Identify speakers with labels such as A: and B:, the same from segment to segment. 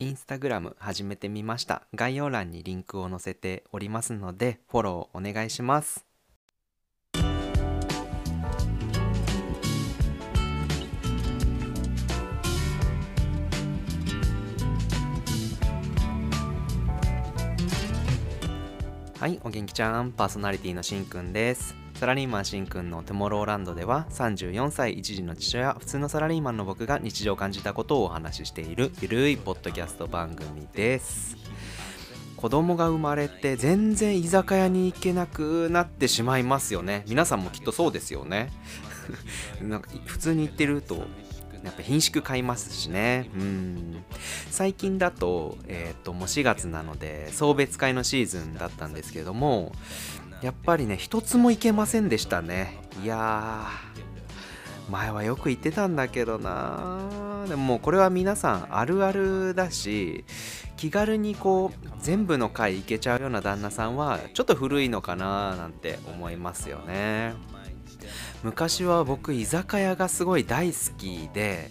A: インスタグラム始めてみました。概要欄にリンクを載せておりますのでフォローお願いします。はいお元気ちゃん。パーソナリティのしんくんです。サラリーマンしんくんのトゥモローランドでは34歳一児の父親普通のサラリーマンの僕が日常を感じたことをお話ししているゆるいポッドキャスト番組です。子供が生まれて全然居酒屋に行けなくなってしまいますよね。皆さんもきっとそうですよね。なんか普通に行ってるとやっぱ品種買いますしね。うん。最近だと,、えー、ともう4月なので送別会のシーズンだったんですけどもやっぱりね一つも行けませんでしたね。いや前はよく行ってたんだけどなでももうこれは皆さんあるあるだし気軽にこう全部の回行けちゃうような旦那さんはちょっと古いのかななんて思いますよね。昔は僕居酒屋がすごい大好きで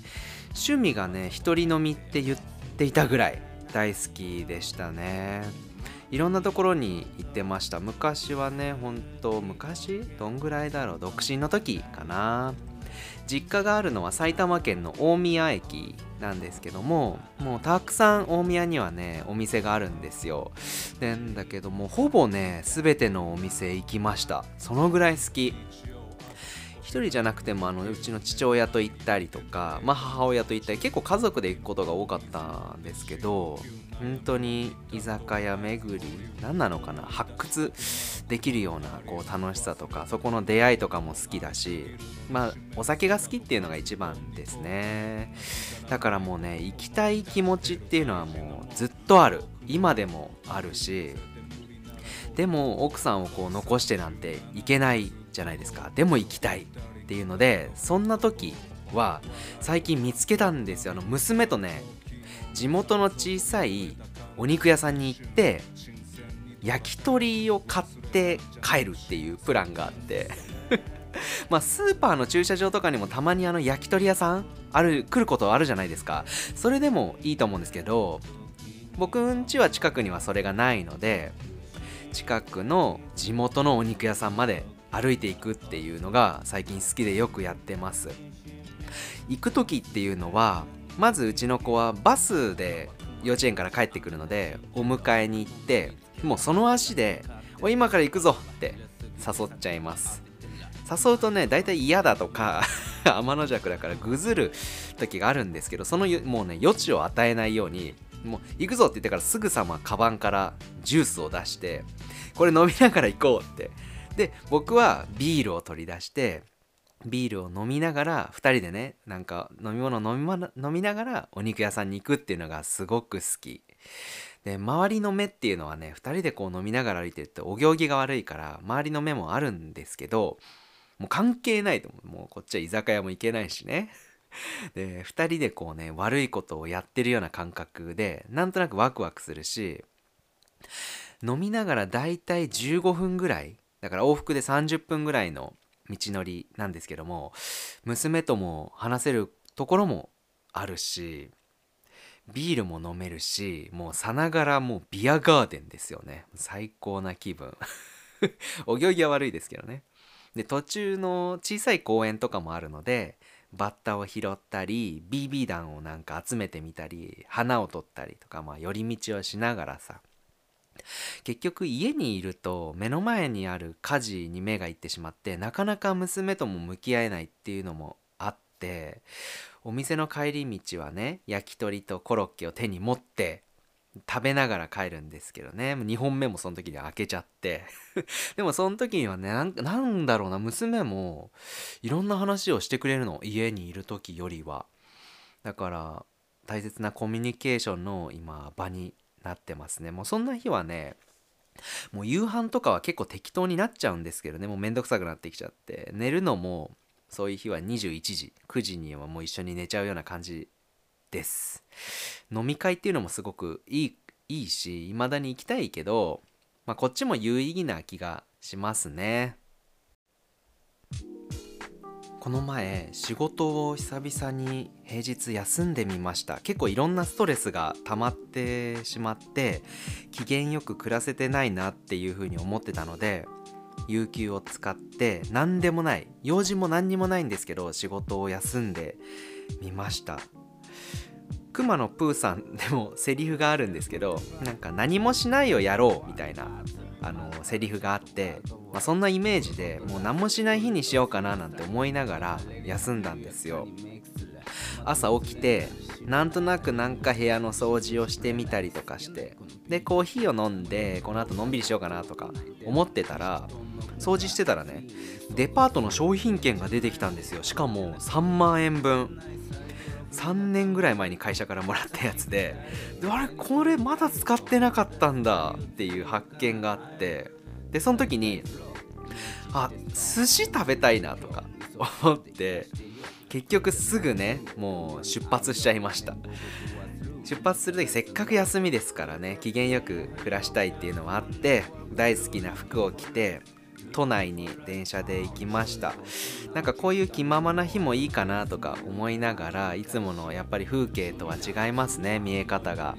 A: 趣味がね一人飲みって言ってていたぐらい大好きでしたね。いろんなところに行ってました。昔はねほんと昔？どんぐらいだろう？独身の時かな。実家があるのは埼玉県の大宮駅なんですけどももうたくさん大宮にはねお店があるんですよ。でんだけどもほぼね全てのお店行きました。そのぐらい好き。1人じゃなくてもあのうちの父親と行ったりとか、まあ、母親と行ったり結構家族で行くことが多かったんですけど本当に居酒屋巡り何なのかな発掘できるようなこう楽しさとかそこの出会いとかも好きだしまあお酒が好きっていうのが一番ですね。だからもうね行きたい気持ちっていうのはもうずっとある。今でもあるしでも奥さんをこう残してなんていけないじゃないですか。でも行きたいっていうのでそんな時は最近見つけたんですよ。あの娘とね地元の小さいお肉屋さんに行って焼き鳥を買って帰るっていうプランがあって。まあスーパーの駐車場とかにもたまにあの焼き鳥屋さんある来ることあるじゃないですか。それでもいいと思うんですけど僕ん家は近くにはそれがないので近くの地元のお肉屋さんまで歩いていくっていうのが最近好きでよくやってます行く時っていうのはまずうちの子はバスで幼稚園から帰ってくるのでお迎えに行ってもうその足で「お今から行くぞ!」って誘っちゃいます誘うとね大体嫌だとか 天の弱だからぐずる時があるんですけどそのもうね余地を与えないようにもう行くぞって言ってからすぐさまカバンからジュースを出してこれ飲みながら行こうってで僕はビールを取り出してビールを飲みながら2人でねなんか飲み物飲み,、ま、飲みながらお肉屋さんに行くっていうのがすごく好き。で周りの目っていうのはね2人でこう飲みながら歩いてるとお行儀が悪いから周りの目もあるんですけどもう関係ないと思う。もうこっちは居酒屋も行けないしね。で2人でこうね悪いことをやってるような感覚でなんとなくワクワクするし飲みながらだいたい15分ぐらいだから往復で30分ぐらいの道のりなんですけども娘とも話せるところもあるしビールも飲めるしもうさながらもうビアガーデンですよね。最高な気分。お行儀は悪いですけどね。で途中の小さい公園とかもあるのでバッタを拾ったり BB 弾をなんか集めてみたり花を取ったりとかまあ寄り道をしながらさ結局家にいると目の前にある家事に目がいってしまってなかなか娘とも向き合えないっていうのもあってお店の帰り道はね焼き鳥とコロッケを手に持って食べながら帰るんですけどね。2本目もその時に開けちゃって。でもその時にはねなんだろうな娘もいろんな話をしてくれるの。家にいる時よりは。だから大切なコミュニケーションの今場になってますね。もうそんな日はねもう夕飯とかは結構適当になっちゃうんですけどね。もうめんどくさくなってきちゃって。寝るのもそういう日は21時9時にはもう一緒に寝ちゃうような感じです。飲み会っていうのもすごくいいいいし未だに行きたいけど、まあ、こっちも有意義な気がしますね。この前仕事を久々に平日休んでみました。結構いろんなストレスが溜まってしまって機嫌よく暮らせてないなっていうふうに思ってたので有給を使って何でもない用事も何にもないんですけど仕事を休んでみました。熊野プーさんでもセリフがあるんですけどなんか何もしないをやろうみたいなあのセリフがあって、まあ、そんなイメージでもう何もしない日にしようかななんて思いながら休んだんですよ。朝起きてなんとなくなんか部屋の掃除をしてみたりとかしてでコーヒーを飲んでこの後のんびりしようかなとか思ってたら掃除してたらねデパートの商品券が出てきたんですよ。しかも3万円分。3年ぐらい前に会社からもらったやつでであれこれまだ使ってなかったんだっていう発見があってでその時にあ寿司食べたいなとか 思って結局すぐねもう出発しちゃいました。出発する時せっかく休みですからね機嫌よく暮らしたいっていうのはあって大好きな服を着て都内に電車で行きました。なんかこういう気ままな日もいいかなとか思いながらいつものやっぱり風景とは違いますね見え方が。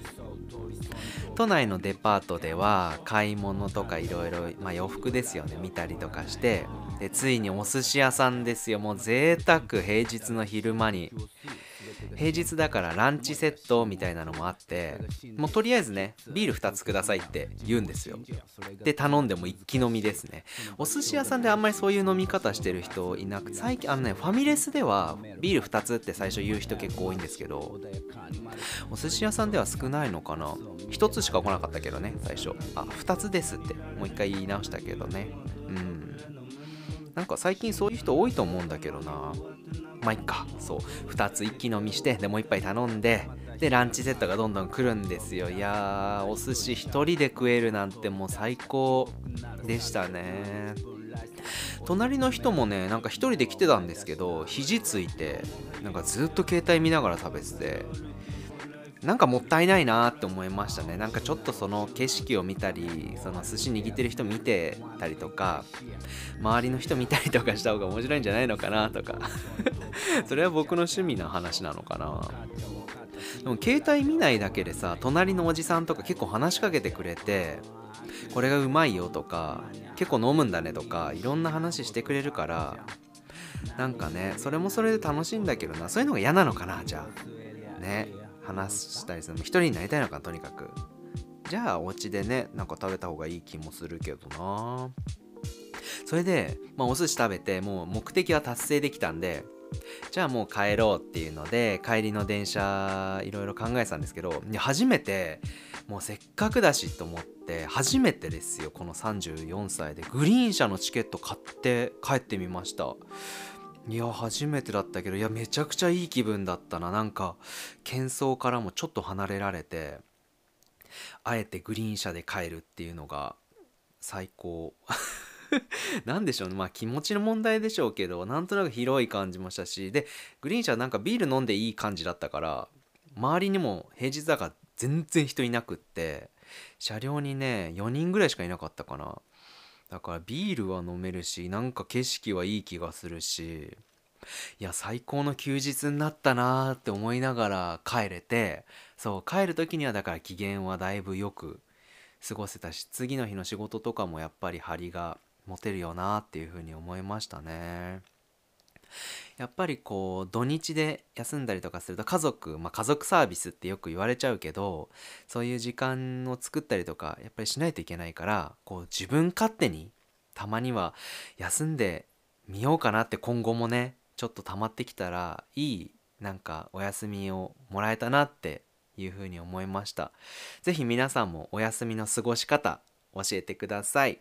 A: 都内のデパートでは買い物とかいろいろ洋服ですよね見たりとかしてでついにお寿司屋さんですよ。もう贅沢平日の昼間に。平日だからランチセットみたいなのもあってもうとりあえずねビール2つくださいって言うんですよ。で頼んでも一気飲みですね。お寿司屋さんであんまりそういう飲み方してる人いなく最近あのねファミレスではビール2つって最初言う人結構多いんですけどお寿司屋さんでは少ないのかな？1つしか来なかったけどね最初。あ2つですってもう一回言い直したけどね。うん。なんか最近そういう人多いと思うんだけどな。まあいっか。そう。2つ一気飲みしてでもう1杯頼んででランチセットがどんどん来るんですよ。いやーお寿司1人で食えるなんてもう最高でしたね。隣の人もねなんか1人で来てたんですけど肘ついてなんかずっと携帯見ながら食べててなんかもったいないなって思いましたね。なんかちょっとその景色を見たりその寿司握ってる人見てたりとか周りの人見たりとかした方が面白いんじゃないのかなとか。それは僕の趣味な話なのかな。でも携帯見ないだけでさ隣のおじさんとか結構話しかけてくれてこれがうまいよとか結構飲むんだねとかいろんな話してくれるからなんかねそれもそれで楽しいんだけどな。そういうのが嫌なのかなじゃあ。ね。話したりする一人になりたいのかとにかく。じゃあお家でねなんか食べた方がいい気もするけどな。それで、まあ、お寿司食べてもう目的は達成できたんでじゃあもう帰ろうっていうので帰りの電車いろいろ考えてたんですけど初めてもうせっかくだしと思って初めてですよこの34歳でグリーン車のチケット買って帰ってみました。いや初めてだったけどいやめちゃくちゃいい気分だったな。なんか喧騒からもちょっと離れられてあえてグリーン車で帰るっていうのが最高。なんでしょうね。まあ気持ちの問題でしょうけどなんとなく広い感じもしたし。でグリーン車なんかビール飲んでいい感じだったから周りにも平日だから全然人いなくって車両にね4人ぐらいしかいなかったかな。だからビールは飲めるしなんか景色はいい気がするしいや最高の休日になったなーって思いながら帰れてそう帰る時にはだから機嫌はだいぶよく過ごせたし次の日の仕事とかもやっぱり張りが持てるよなっていうふうに思いましたね。やっぱりこう土日で休んだりとかすると家族、まあ、家族サービスってよく言われちゃうけどそういう時間を作ったりとかやっぱりしないといけないからこう自分勝手にたまには休んでみようかなって今後もねちょっと溜まってきたらいいなんかお休みをもらえたなっていうふうに思いました。是非皆さんもお休みの過ごし方教えてください。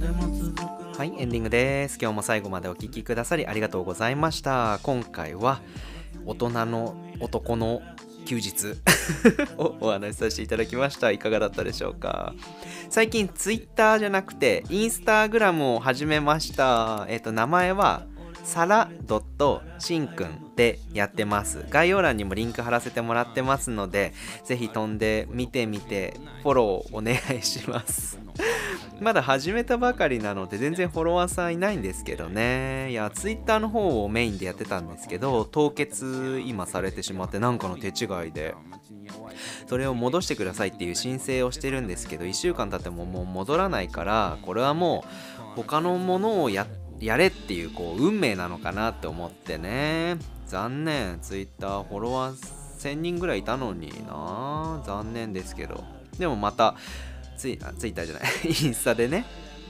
A: はい、エンディングです。今日も最後までお聴きくださりありがとうございました。今回は大人の男の休日 をお話しさせていただきました。いかがだったでしょうか？最近 Twitter じゃなくて Instagram を始めました。えっ、ー、と、名前はサラしんくんでやってます。概要欄にもリンク貼らせてもらってますのでぜひ飛んで見てみてフォローお願いします。まだ始めたばかりなので全然フォロワーさんいないんですけどね。いや Twitter の方をメインでやってたんですけど凍結今されてしまってなんかの手違いで。それを戻してくださいっていう申請をしてるんですけど1週間経ってももう戻らないからこれはもう他のものをやってやれっていうこう運命なのかなって思ってね。残念。Twitter フォロワー1000人ぐらいいたのにな。残念ですけど。でもまたツイツイッターじゃない。インスタでね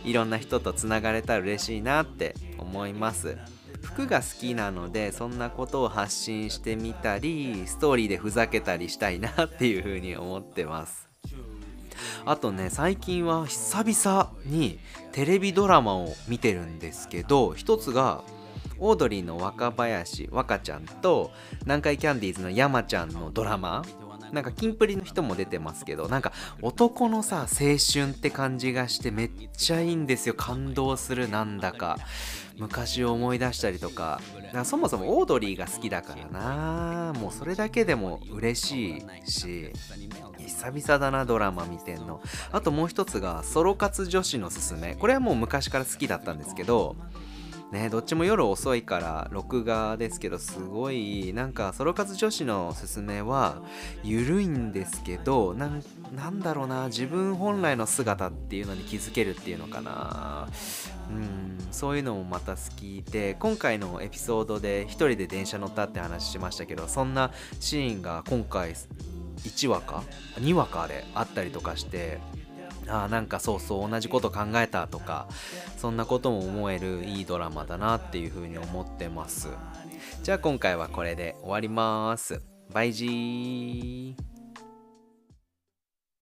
A: いろんな人とつながれたら嬉しいなって思います。服が好きなのでそんなことを発信してみたりストーリーでふざけたりしたいなっていうふうに思ってます。あとね最近は久々にテレビドラマを見てるんですけど一つがオードリーの若林若ちゃんと南海キャンディーズの山ちゃんのドラマ。なんかキンプリの人も出てますけどなんか男のさ青春って感じがしてめっちゃいいんですよ。感動するなんだか。昔を思い出したりとか。そもそもオードリーが好きだからな。もうそれだけでも嬉しいし。久々だなドラマ見てんの。あともう一つがソロ活女子のすすめ。これはもう昔から好きだったんですけどねどっちも夜遅いから録画ですけどすごいなんかソロ活女子のすすめは緩いんですけどなんだろうな自分本来の姿っていうのに気づけるっていうのかな。うんそういうのもまた好きで今回のエピソードで1人で電車乗ったって話しましたけどそんなシーンが今回1話か？2話かであったりとかしてあなんかそうそう同じこと考えたとかそんなことも思えるいいドラマだなっていうふうに思ってます。じゃあ今回はこれで終わります。バイジー。